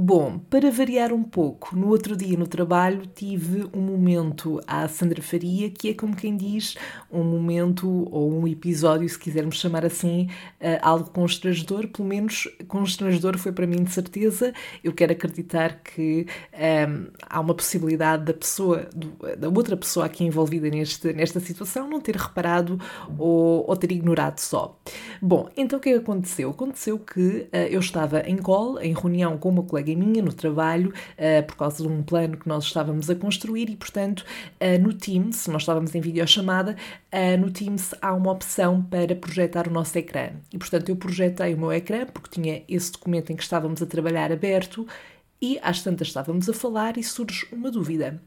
Bom, para variar um pouco, no outro dia no trabalho tive um momento à Sandra Faria que é como quem diz um momento ou um episódio, se quisermos chamar assim, uh, algo constrangedor, pelo menos constrangedor foi para mim de certeza. Eu quero acreditar que um, ehm, há uma possibilidade da pessoa, da outra pessoa aqui envolvida neste, nesta situação não ter reparado ou, ou ter ignorado só. Bom, então o que é aconteceu? Aconteceu que uh, eu estava em call, em reunião com uma colega colega minha no trabalho, uh, por causa de um plano que nós estávamos a construir e, portanto, uh, no Teams, nós estávamos em videochamada, uh, no Teams há uma opção para projetar o nosso ecrã. E, portanto, eu projetei o meu ecrã porque tinha esse documento em que estávamos a trabalhar aberto e às tantas estávamos a falar e surge uma dúvida.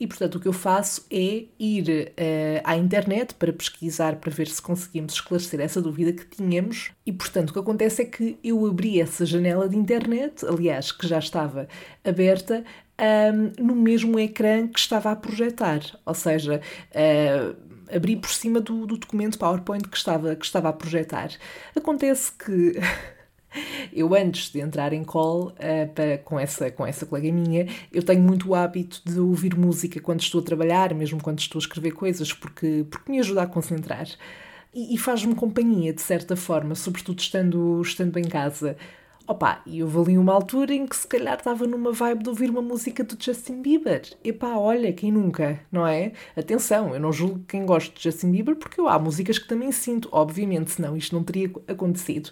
E, portanto, o que eu faço é ir uh, à internet para pesquisar, para ver se conseguimos esclarecer essa dúvida que tínhamos. E, portanto, o que acontece é que eu abri essa janela de internet, aliás, que já estava aberta, um, no mesmo ecrã que estava a projetar. Ou seja, uh, abri por cima do, do documento PowerPoint que estava, que estava a projetar. Acontece que. Eu, antes de entrar em call uh, para, com, essa, com essa colega minha, eu tenho muito o hábito de ouvir música quando estou a trabalhar, mesmo quando estou a escrever coisas, porque, porque me ajuda a concentrar. E, e faz-me companhia, de certa forma, sobretudo estando, estando em casa. Opa, e houve ali uma altura em que se calhar estava numa vibe de ouvir uma música do Justin Bieber. Epá, olha, quem nunca, não é? Atenção, eu não julgo quem gosta de Justin Bieber porque eu há músicas que também sinto, obviamente, senão isto não teria acontecido.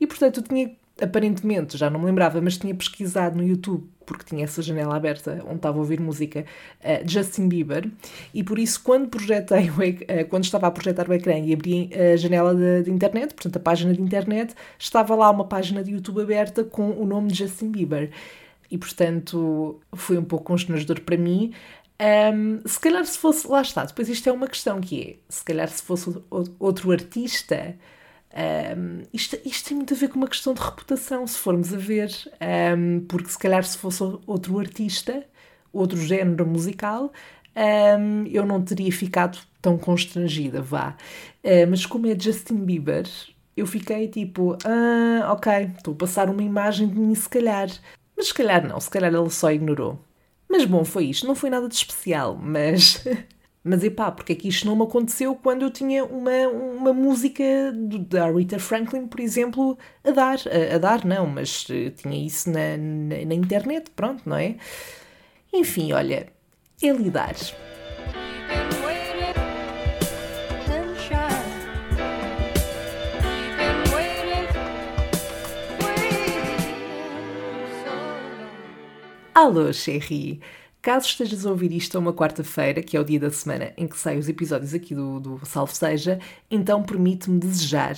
E portanto eu tinha, aparentemente, já não me lembrava, mas tinha pesquisado no YouTube, porque tinha essa janela aberta onde estava a ouvir música, uh, Justin Bieber, e por isso quando projetei, uh, quando estava a projetar o ecrã e abri a janela de, internet, portanto a página de internet, estava lá uma página de YouTube aberta com o nome de Justin Bieber. E portanto foi um pouco constrangedor para mim, um, se calhar se fosse, lá está, depois isto é uma questão que é, se calhar se fosse outro artista, um, isto, isto, tem muito a ver com uma questão de reputação, se formos a ver, um, porque se calhar se fosse outro artista, outro género musical, um, eu não teria ficado tão constrangida, vá. Uh, mas como é Justin Bieber, eu fiquei tipo, ah, ok, estou a passar uma imagem de mim, se calhar. Mas se calhar não, se calhar ele só ignorou. Mas bom, foi isto, não foi nada de especial, mas Mas epá, porque é que isto não me aconteceu quando eu tinha uma, uma música da Rita Franklin, por exemplo, a dar? A, a dar, não, mas uh, tinha isso na, na, na, internet, pronto, não é? Enfim, olha, é lidar. Alô, Cherry! Caso estejas a ouvir isto a uma quarta-feira, que é o dia da semana em que saem os episódios aqui do, do Salve Seja, então permite-me desejar.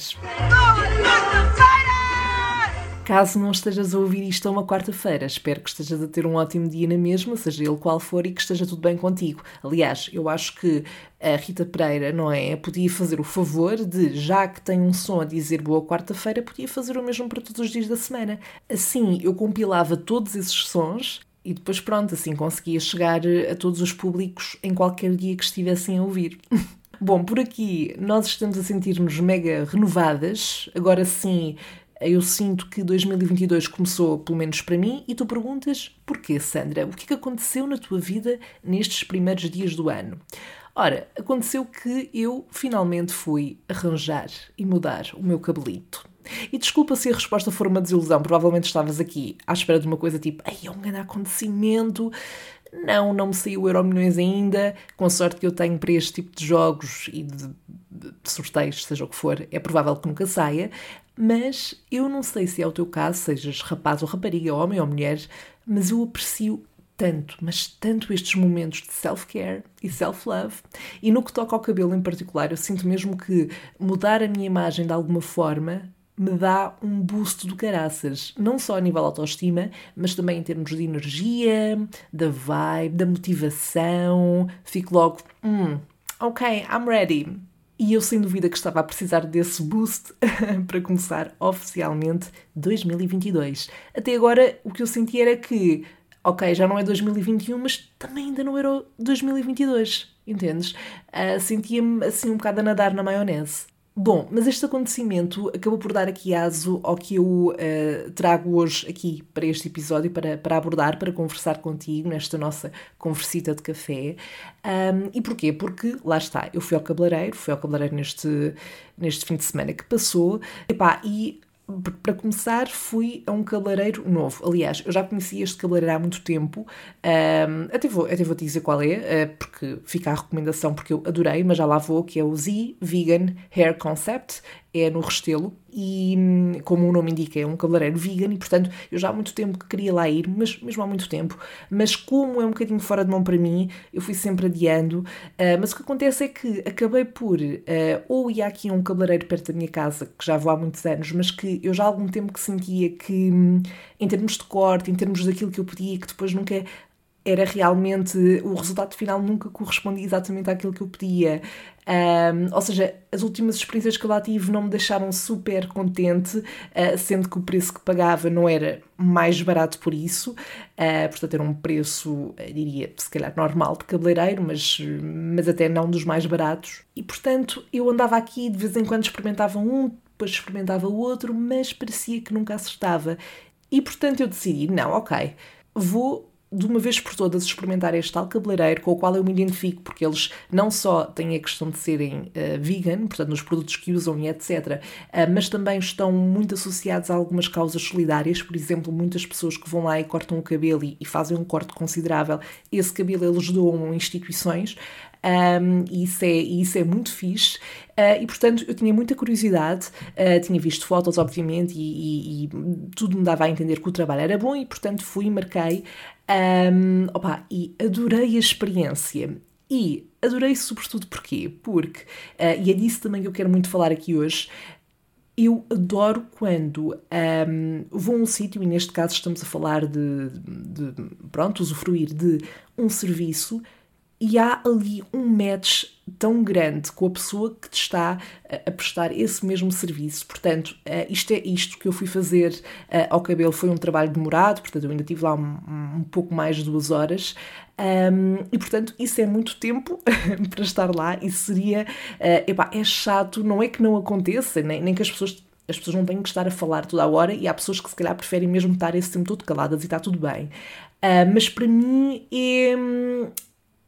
Caso não estejas a ouvir isto a uma quarta-feira, espero que estejas a ter um ótimo dia na mesma, seja ele qual for, e que esteja tudo bem contigo. Aliás, eu acho que a Rita Pereira, não é? Podia fazer o favor de, já que tem um som a dizer boa quarta-feira, podia fazer o mesmo para todos os dias da semana. Assim, eu compilava todos esses sons e depois, pronto, assim conseguia chegar a todos os públicos em qualquer dia que estivessem a ouvir. Bom, por aqui nós estamos a sentir-nos mega renovadas. Agora sim, eu sinto que 2022 começou, pelo menos para mim, e tu perguntas porquê, Sandra? O que é que aconteceu na tua vida nestes primeiros dias do ano? Ora, aconteceu que eu finalmente fui arranjar e mudar o meu cabelito. E desculpa se a resposta for uma desilusão, provavelmente estavas aqui à espera de uma coisa tipo, ai, é um grande acontecimento. Não, não me saiu o Euro Milhões ainda, com a sorte que eu tenho para este tipo de jogos e de, de, sorteios, seja o que for, é provável que nunca saia, mas eu não sei se é o teu caso, sejas rapaz ou rapariga, homem ou mulher, mas eu aprecio tanto, mas tanto estes momentos de self-care e self-love. E no que toca ao cabelo em particular, eu sinto mesmo que mudar a minha imagem de alguma forma me dá um boost do caraças, não só a nível autoestima, mas também em termos de energia, da vibe, da motivação. Fico logo, hum, ok, I'm ready. E eu sem dúvida que estava a precisar desse boost para começar oficialmente 2022. Até agora o que eu senti era que, ok, já não é 2021, mas também ainda não era 2022, entendes? Uh, Sentia-me assim um bocado a nadar na maionese. Bom, mas este acontecimento acabou por dar aqui aso ao que eu uh, trago hoje aqui para este episódio, para, para abordar, para conversar contigo nesta nossa conversita de café. Um, e porquê? Porque, lá está, eu fui ao cabeleireiro, fui ao cabeleireiro neste, neste fim de semana que passou, epá, e para começar, fui a um cabeleireiro novo. Aliás, eu já conhecia este cabeleireiro há muito tempo. Um, até, vou, até vou te dizer qual é, uh, porque fica a recomendação, porque eu adorei, mas já lá vou, que é o Z Vegan Hair Concept é no Restelo e, como o nome indica, é um cabeleireiro vegan e, portanto, eu já há muito tempo que queria lá ir, mas mesmo há muito tempo, mas como é um bocadinho fora de mão para mim, eu fui sempre adiando, uh, mas o que acontece é que acabei por, uh, ou ia aqui a um cabeleireiro perto da minha casa, que já vou há muitos anos, mas que eu já há algum tempo que sentia que, em termos de corte, em termos daquilo que eu pedia, que depois nunca era realmente o resultado final nunca correspondia exatamente àquilo que eu pedia. Um, ou seja, as últimas experiências que eu lá tive não me deixaram super contente, uh, sendo que o preço que pagava não era mais barato por isso, uh, portanto era um preço, diria, se calhar normal de cabeleireiro, mas, mas até não dos mais baratos. E portanto eu andava aqui, de vez em quando experimentava um, depois experimentava o outro, mas parecia que nunca acertava. E portanto eu decidi, não, ok, vou de uma vez por todas experimentar este tal cabeleireiro com o qual eu me identifico, porque eles não só têm a questão de serem uh, vegan, portanto, nos produtos que usam e etc., uh, mas também estão muito associados a algumas causas solidárias, por exemplo, muitas pessoas que vão lá e cortam o cabelo e, e fazem um corte considerável, esse cabelo eles doam a instituições. Um, e isso é, isso é muito fixe. Uh, e portanto eu tinha muita curiosidade, uh, tinha visto fotos, obviamente, e, e, e, tudo me dava a entender que o trabalho era bom, e portanto fui e marquei. Um, opa, e adorei a experiência. E adorei sobretudo porquê? Porque, uh, e é disso também que eu quero muito falar aqui hoje, eu adoro quando um, vou a um sítio, e neste caso estamos a falar de, de, pronto, usufruir de um serviço e há ali um match tão grande com a pessoa que te está a prestar esse mesmo serviço. Portanto, uh, isto é isto que eu fui fazer uh, ao cabelo. Foi um trabalho demorado, portanto, eu ainda tive lá um, um pouco mais de duas horas. Um, e portanto, isso é muito tempo para estar lá e seria. Uh, epá, é chato, não é que não aconteça, nem, nem que as pessoas as pessoas não têm que estar a falar toda a hora e há pessoas que se calhar preferem mesmo estar esse tempo todo caladas e está tudo bem. Uh, mas para mim é,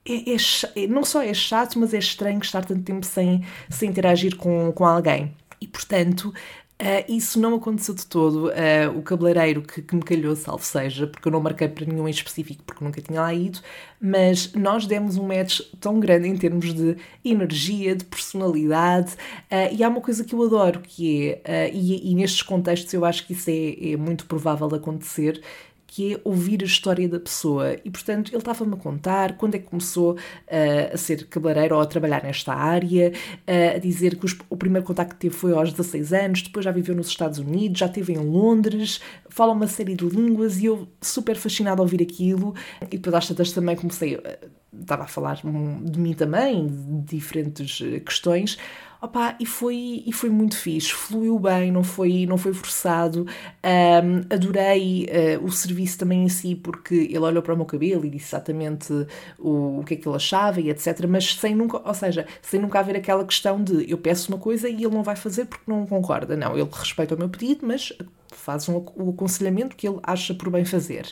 é, é, não só é chato, mas é estranho estar tanto tempo sem, sem interagir com, com alguém. E portanto, Uh, isso não aconteceu de todo. Uh, o cabeleireiro que, que, me calhou, salvo seja, porque eu não marquei para nenhum em específico, porque nunca tinha lá ido, mas nós demos um match tão grande em termos de energia, de personalidade, uh, e há uma coisa que eu adoro, que é, e, e, nestes contextos eu acho que isso é, é muito provável acontecer, que é ouvir a história da pessoa. E, portanto, ele estava-me a contar quando é que começou uh, a ser cabeleireiro ou a trabalhar nesta área, uh, a dizer que os, o primeiro contacto que teve foi aos 16 anos, depois já viveu nos Estados Unidos, já esteve em Londres, fala uma série de línguas e eu super fascinada a ouvir aquilo. E depois às tantas também comecei, uh, estava a falar de mim também, de diferentes questões. Opa, e foi, e foi muito fixe, fluiu bem, não foi, não foi forçado. Um, adorei uh, o serviço também em si, porque ele olhou para o meu cabelo e disse exatamente o, o que é que ele achava e etc. Mas sem nunca, ou seja, sem nunca haver aquela questão de eu peço uma coisa e ele não vai fazer porque não concorda. Não, ele respeita o meu pedido, mas faz um, o aconselhamento que ele acha por bem fazer.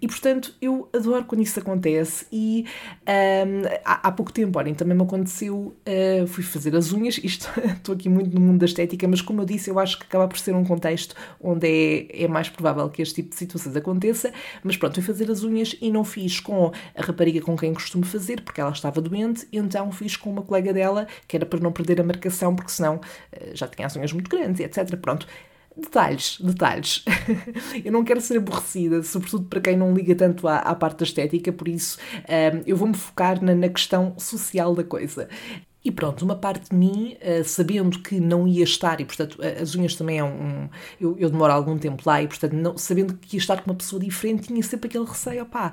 E portanto, eu adoro quando isso acontece. E um, há, há, pouco tempo, olhem, também me aconteceu, uh, fui fazer as unhas. Isto, estou aqui muito no mundo da estética, mas como eu disse, eu acho que acaba por ser um contexto onde é, é mais provável que este tipo de situações aconteça. Mas pronto, fui fazer as unhas e não fiz com a rapariga com quem costumo fazer, porque ela estava doente, então fiz com uma colega dela, que era para não perder a marcação, porque senão uh, já tinha as unhas muito grandes, etc. Pronto. Detalhes, detalhes. eu não quero ser aborrecida, sobretudo para quem não liga tanto à, à parte da estética, por isso um, eu vou-me focar na, na questão social da coisa. E pronto, uma parte de mim, uh, sabendo que não ia estar, e portanto as unhas também é um. eu, eu, demoro algum tempo lá, e portanto, não, sabendo que ia estar com uma pessoa diferente, tinha sempre aquele receio, opá,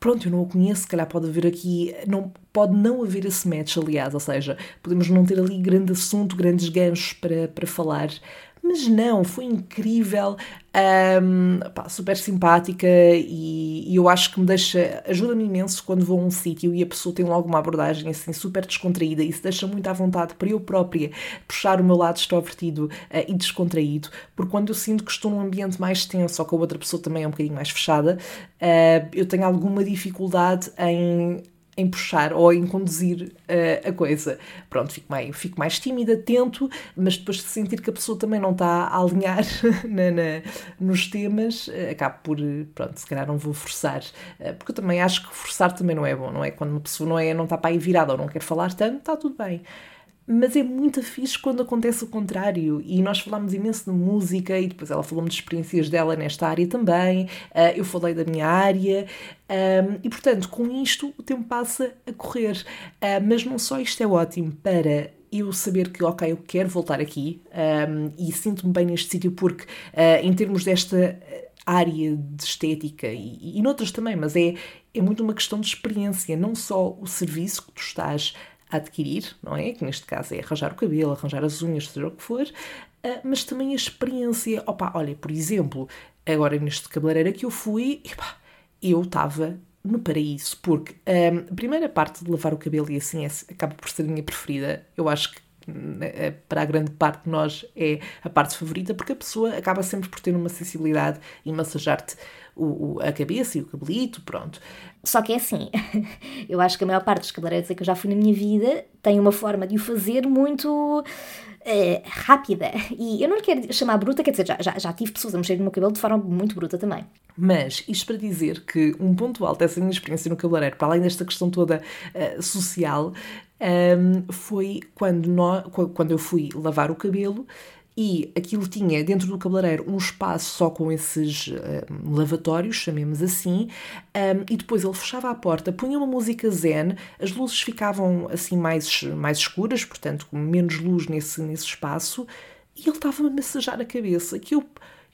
pronto, eu não o conheço, se calhar pode haver aqui, não, pode não haver esse match, aliás, ou seja, podemos não ter ali grande assunto, grandes ganchos para, para falar, Mas não, foi incrível, um, pá, super simpática e, e, eu acho que me deixa, ajuda-me imenso quando vou a um sítio e a pessoa tem logo uma abordagem assim super descontraída e se deixa muito à vontade para eu própria puxar o meu lado extrovertido uh, e descontraído, porque quando eu sinto que estou num ambiente mais tenso ou que a outra pessoa também é um bocadinho mais fechada, uh, eu tenho alguma dificuldade em em puxar ou em conduzir uh, a coisa. Pronto, fico mais, fico mais tímida, tento, mas depois de sentir que a pessoa também não está a alinhar na, na, nos temas, uh, acabo por, pronto, se calhar não vou forçar, uh, porque eu também acho que forçar também não é bom, não é? Quando uma pessoa não, é, não está para aí virada ou não quer falar tanto, está tudo bem mas é muito fixe quando acontece o contrário. E nós falámos imenso de música e depois ela falou-me de experiências dela nesta área também. Uh, eu falei da minha área. Um, e portanto, com isto o tempo passa a correr. Uh, mas não só isto é ótimo para eu saber que, ok, eu quero voltar aqui um, e sinto-me bem neste sítio porque, uh, em termos desta área de estética e, e noutras também, mas é, é muito uma questão de experiência, não só o serviço que tu estás adquirir, não é? Que neste caso é arranjar o cabelo, arranjar as unhas, seja o que for, uh, mas também a experiência. Opa, olha, por exemplo, agora neste cabeleireiro que eu fui, eu estava no paraíso, porque um, a primeira parte de lavar o cabelo e assim é, acaba por ser a minha preferida. Eu acho que né, para a grande parte de nós é a parte favorita, porque a pessoa acaba sempre por ter uma sensibilidade e massajar-te o, o, a cabeça e o cabelito, pronto. Só que é assim, eu acho que a maior parte dos cabeleireiros que eu já fui na minha vida tem uma forma de o fazer muito é, rápida. E eu não lhe quero chamar bruta, quer dizer, já, já, já tive pessoas a mexer no meu cabelo de forma muito bruta também. Mas isto para dizer que um ponto alto dessa minha experiência no cabeleireiro, para além desta questão toda uh, social, um, ehm, foi quando, nós, quando eu fui lavar o cabelo e aquilo tinha dentro do cabeleireiro um espaço só com esses um, lavatórios, chamemos assim, um, e depois ele fechava a porta, punha uma música zen, as luzes ficavam assim mais, mais escuras, portanto com menos luz nesse, nesse espaço, e ele estava-me a massajar a cabeça, que eu,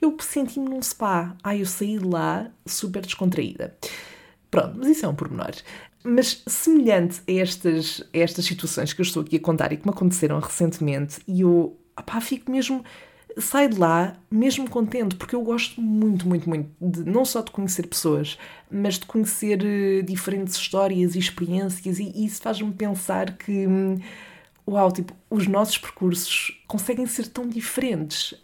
eu senti-me num spa. Ai, eu saí de lá super descontraída. Pronto, mas isso é um pormenor. Mas semelhante a estas, a estas situações que eu estou aqui a contar e que me aconteceram recentemente, e eu opá, fico mesmo. Saio de lá mesmo contente, porque eu gosto muito, muito, muito, de, não só de conhecer pessoas, mas de conhecer uh, diferentes histórias e experiências, e, e isso faz-me pensar que. Hum, uau, tipo, os nossos percursos conseguem ser tão diferentes.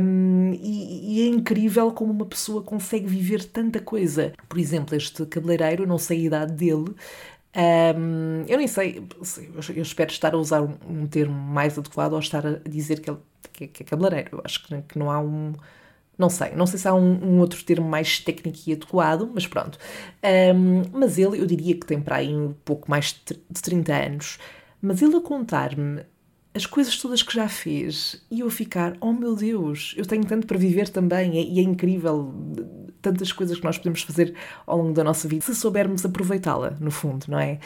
Um, e, e, é incrível como uma pessoa consegue viver tanta coisa. Por exemplo, este cabeleireiro, não sei a idade dele, um, eu nem sei, eu espero estar a usar um, um, termo mais adequado ou estar a dizer que, que, que é cabeleireiro. Eu acho que, que, não há um. Não sei, não sei se há um, outro termo mais técnico e adequado, mas pronto. mas ele, eu diria que tem para aí um pouco mais de 30 anos. Mas ele a contar-me as coisas todas que já fez e eu ficar, oh meu Deus, eu tenho tanto para viver também e é incrível tantas coisas que nós podemos fazer ao longo da nossa vida se soubermos aproveitá-la, no fundo, não é?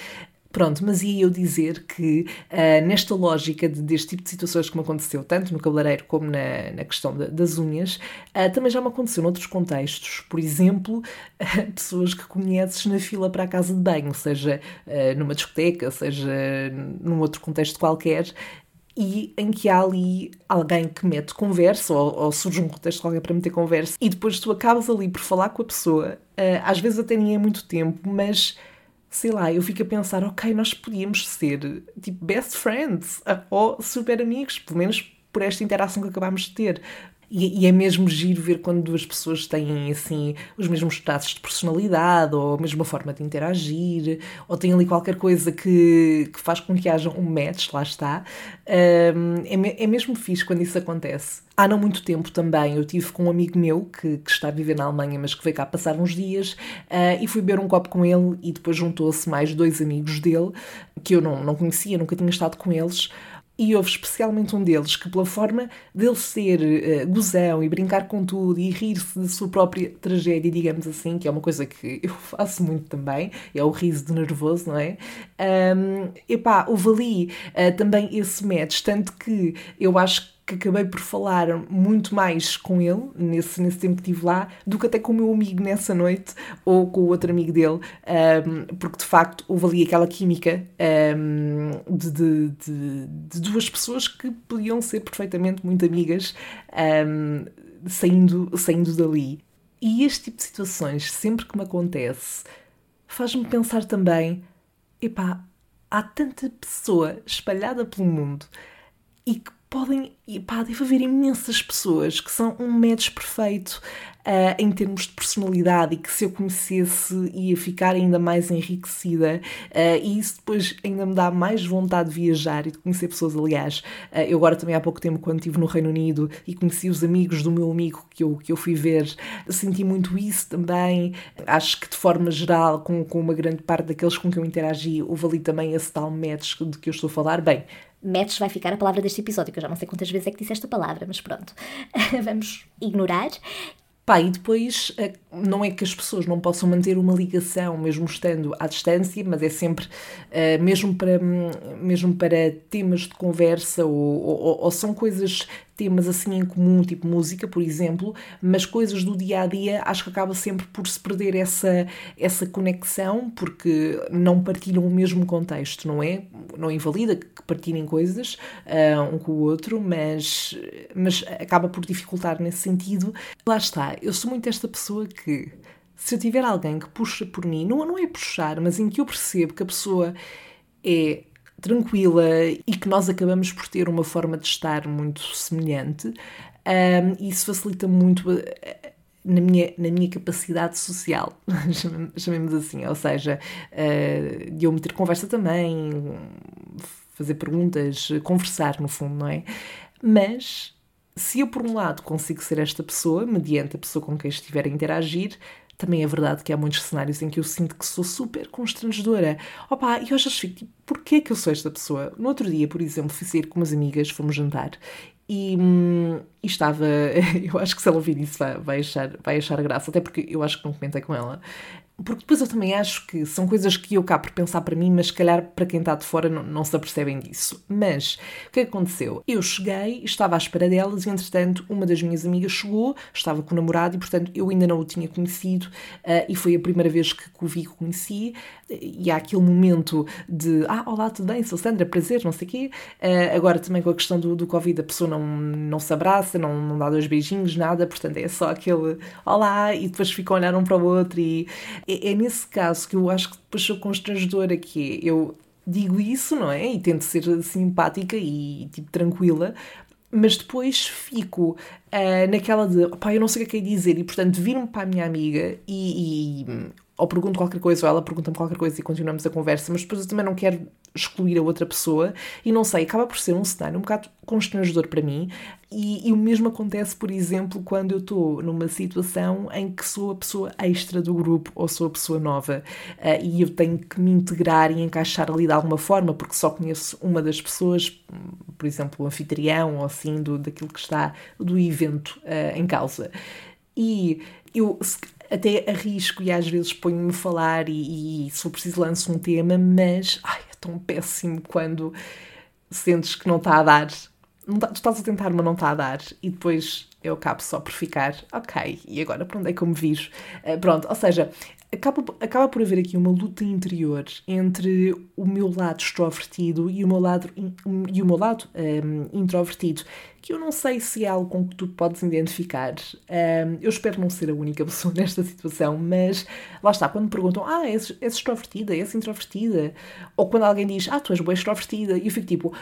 Pronto, mas ia eu dizer que uh, nesta lógica de, deste tipo de situações que me aconteceu, tanto no cabeleireiro como na, na questão de, das unhas, uh, também já me aconteceu noutros contextos. Por exemplo, uh, pessoas que conheces na fila para a casa de banho, seja numa discoteca, seja num outro contexto qualquer, e em que há ali alguém que mete conversa ou, ou surge um contexto qualquer para meter conversa e depois tu acabas ali por falar com a pessoa, uh, às vezes até nem é muito tempo, mas sei lá, eu fico a pensar, ok, nós podíamos ser tipo best friends ou super amigos, pelo menos por esta interação que acabámos de ter. E, é mesmo giro ver quando duas pessoas têm assim os mesmos traços de personalidade ou a mesma forma de interagir ou têm ali qualquer coisa que, que faz com que haja um match, lá está. Um, é, é mesmo fixe quando isso acontece. Há não muito tempo também eu tive com um amigo meu que, que está a viver na Alemanha, mas que veio cá passar uns dias uh, e fui beber um copo com ele e depois juntou-se mais dois amigos dele que eu não, não conhecia, nunca tinha estado com eles e houve especialmente um deles que, pela forma dele ser uh, gozão e brincar com tudo e rir-se da sua própria tragédia, digamos assim, que é uma coisa que eu faço muito também, é o riso do nervoso, não é? Um, epá, houve ali uh, também esse match, tanto que eu acho que acabei por falar muito mais com ele nesse, nesse tempo que estive lá do que até com o meu amigo nessa noite ou com o outro amigo dele, um, porque de facto houve ali aquela química um, de, de, de, de, duas pessoas que podiam ser perfeitamente muito amigas um, saindo, saindo dali. E este tipo de situações, sempre que me acontece, faz-me pensar também: epá, há tanta pessoa espalhada pelo mundo e que podem, pá, deve haver imensas pessoas que são um match perfeito uh, em termos de personalidade e que se eu conhecesse ia ficar ainda mais enriquecida uh, e isso depois ainda me dá mais vontade de viajar e de conhecer pessoas. Aliás, uh, eu agora também há pouco tempo, quando estive no Reino Unido e conheci os amigos do meu amigo que eu, que eu fui ver, senti muito isso também. Acho que de forma geral, com, com uma grande parte daqueles com que eu interagi, houve ali também esse tal match de que eu estou a falar. Bem, match vai ficar a palavra deste episódio, que eu já não sei quantas vezes é que disse esta palavra, mas pronto, vamos ignorar. Pá, e depois eh, não é que as pessoas não possam manter uma ligação mesmo estando à distância, mas é sempre uh, mesmo, para, mesmo para temas de conversa ou, ou, ou, são coisas temas assim em comum, tipo música, por exemplo, mas coisas do dia a dia, acho que acaba sempre por se perder essa, essa conexão, porque não partilham o mesmo contexto, não é? Não invalida que partilhem coisas uh, um com o outro, mas, mas acaba por dificultar nesse sentido. Lá está, eu sou muito esta pessoa que se eu tiver alguém que puxa por mim, não, não é puxar, mas em que eu percebo que a pessoa é tranquila e que nós acabamos por ter uma forma de estar muito semelhante, um, isso facilita muito eh, na minha, na minha capacidade social, chamemos assim, ou seja, uh, de eu meter conversa também, fazer perguntas, conversar no fundo, não é? Mas se eu, por um lado, consigo ser esta pessoa, mediante a pessoa com quem estiver a interagir, também é verdade que há muitos cenários em que eu sinto que sou super constrangedora. Opa, e eu já fico tipo, porquê que eu sou esta pessoa? No outro dia, por exemplo, fui sair com umas amigas, fomos jantar e, hum, e, estava. Eu acho que se ela ouvir isso vai, vai, achar, vai achar graça, até porque eu acho que não comentei com ela. Porque depois eu também acho que são coisas que eu cá por pensar para mim, mas se calhar para quem está de fora não, não se apercebem disso. Mas o que aconteceu? Eu cheguei, estava à espera delas e entretanto uma das minhas amigas chegou, estava com o namorado e portanto eu ainda não o tinha conhecido uh, e foi a primeira vez que, o vi conheci. E há aquele momento de ah, olá, tudo bem, sou Sandra, prazer, não sei o quê. Uh, agora também com a questão do, do Covid, a pessoa não, não se abraça, não, não dá dois beijinhos, nada, portanto é só aquele olá e depois ficam a olhar um para o outro e é, é nesse caso que eu acho que depois sou constrangedora, que é, eu digo isso, não é? E tento ser simpática e tipo tranquila, mas depois fico uh, naquela de pá, eu não sei o que é que é dizer, e portanto viro-me para a minha amiga e, e ou pergunto qualquer coisa, ou ela pergunta-me qualquer coisa e continuamos a conversa, mas depois eu também não quero excluir a outra pessoa e não sei, acaba por ser um cenário um bocado constrangedor para mim e, e o mesmo acontece, por exemplo, quando eu estou numa situação em que sou a pessoa extra do grupo ou sou a pessoa nova uh, e eu tenho que me integrar e encaixar ali de alguma forma porque só conheço uma das pessoas, por exemplo, o anfitrião ou assim, do, daquilo que está do evento uh, em causa. E eu até arrisco e às vezes ponho-me a falar e, e se for preciso lanço um tema, mas ai, é tão péssimo quando sentes que não está a dar. Não tá, tu estás a tentar, mas não está a dar. E depois eu acabo só por ficar, ok, e agora para onde é que eu me viro? Uh, pronto, ou seja, acaba, acaba por haver aqui uma luta interior entre o meu lado extrovertido e o meu lado, e o meu lado um, introvertido, que eu não sei se é algo com que tu podes identificar. Um, eu espero não ser a única pessoa nesta situação, mas lá está, quando me perguntam, ah, és, és extrovertida, és introvertida, ou quando alguém diz, ah, tu és boa extrovertida, e eu fico tipo,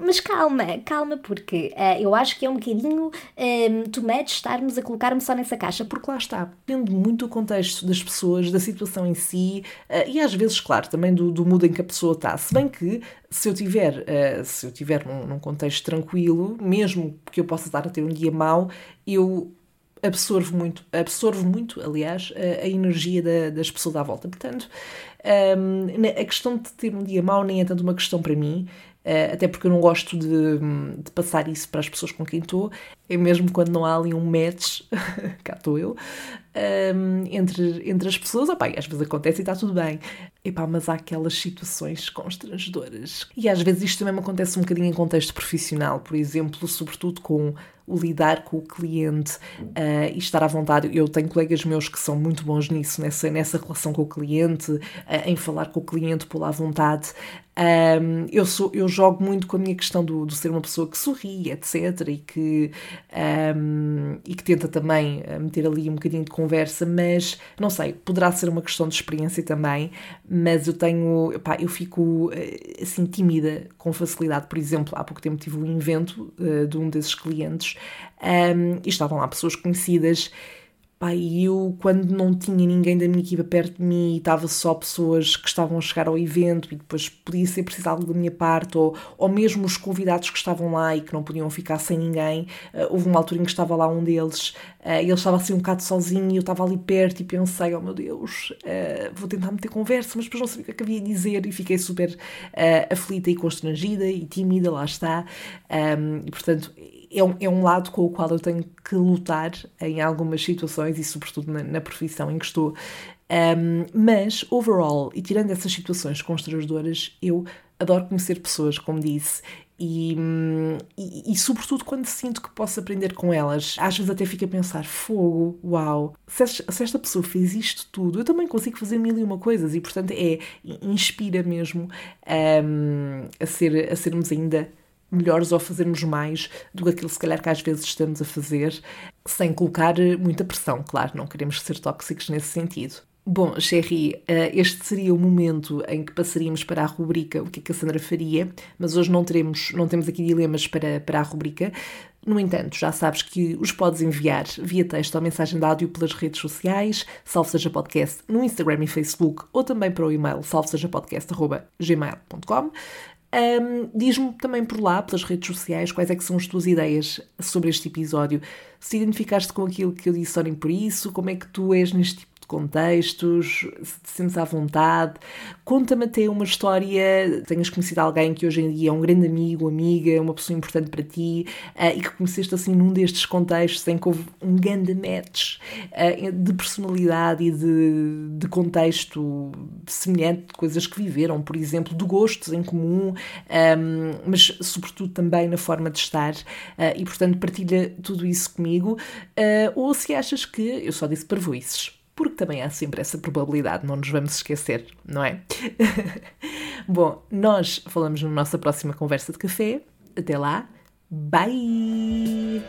mas calma, calma, porque uh, eu acho que é um bocadinho um, ehm, too much estarmos a colocar-me só nessa caixa. Porque lá está, depende muito do contexto das pessoas, da situação em si uh, e às vezes, claro, também do, do em que a pessoa está. Se bem que se eu tiver, uh, se eu tiver num, num contexto tranquilo, mesmo que eu possa estar a ter um dia mau, eu absorvo muito, absorvo muito, aliás, a, a energia da, das pessoas à volta. Portanto, um, ehm, a questão de ter um dia mau nem é tanto uma questão para mim, até porque eu não gosto de, de, passar isso para as pessoas com quem estou, é mesmo quando não há ali um match, cá estou eu, um, entre, entre as pessoas, opá, às vezes acontece e está tudo bem, epá, mas há aquelas situações constrangedoras. E às vezes isto também me acontece um bocadinho em contexto profissional, por exemplo, sobretudo com o lidar com o cliente uh, e estar à vontade. Eu tenho colegas meus que são muito bons nisso, nessa, nessa relação com o cliente, uh, em falar com o cliente lá à vontade. Um, eu, sou, eu jogo muito com a minha questão do, do ser uma pessoa que sorri, etc. E que, um, e que tenta também eh, meter ali um bocadinho de conversa, mas não sei, poderá ser uma questão de experiência também. Mas eu tenho, epá, eu fico assim tímida com facilidade. Por exemplo, há pouco tempo tive um evento uh, de um desses clientes um, e estavam lá pessoas conhecidas Pá, e eu, quando não tinha ninguém da minha equipa perto de mim e estava só pessoas que estavam a chegar ao evento e depois podia ser preciso algo da minha parte, ou, ou mesmo os convidados que estavam lá e que não podiam ficar sem ninguém, uh, houve uma altura em que estava lá um deles uh, e ele estava assim um bocado sozinho e eu estava ali perto e pensei, oh meu Deus, uh, vou tentar meter conversa, mas depois não sabia o que, é havia a dizer e fiquei super aflita e constrangida e tímida, lá está. Um, e portanto é um, é um lado com o qual eu tenho que lutar em algumas situações e, sobretudo, na, na profissão em que estou. Um, mas, overall, e tirando essas situações constrangedoras, eu adoro conhecer pessoas, como disse, e, e, e, sobretudo quando sinto que posso aprender com elas. Às vezes até fico a pensar, fogo, uau, se, se esta pessoa fez isto tudo, eu também consigo fazer mil e uma coisas e portanto é, inspira mesmo um, a, ser, a sermos ainda melhores ou fazermos mais do que aquilo se calhar que às vezes estamos a fazer, sem colocar muita pressão, claro, não queremos ser tóxicos nesse sentido. Bom, Sherry, eh, este seria o momento em que passaríamos para a rubrica O que é que a Sandra faria, mas hoje não, teremos, não temos aqui dilemas para, para a rubrica. No entanto, já sabes que os podes enviar via texto ou mensagem de áudio pelas redes sociais, salve seja podcast, no Instagram e Facebook, ou também para o e-mail salvesejapodcast.gmail.com. Um, Diz-me também por lá, pelas redes sociais, quais é que são as tuas ideias sobre este episódio. Se identificaste com aquilo que eu disse, olhem por isso, como é que tu és neste contextos, se te sentes à vontade. Conta-me até uma história, tenhas conhecido alguém que hoje em dia é um grande amigo, amiga, uma pessoa importante para ti uh, e que conheceste assim num destes contextos em que houve um grande match uh, de personalidade e de, de contexto semelhante, de coisas que viveram, por exemplo, de gostos em comum, um, ehm, mas sobretudo também na forma de estar uh, e portanto partilha tudo isso comigo. ou se achas que eu só disse parvoices porque também há sempre essa probabilidade, não nos vamos esquecer, não é? Bom, nós falamos na nossa próxima conversa de café. Até lá, bye!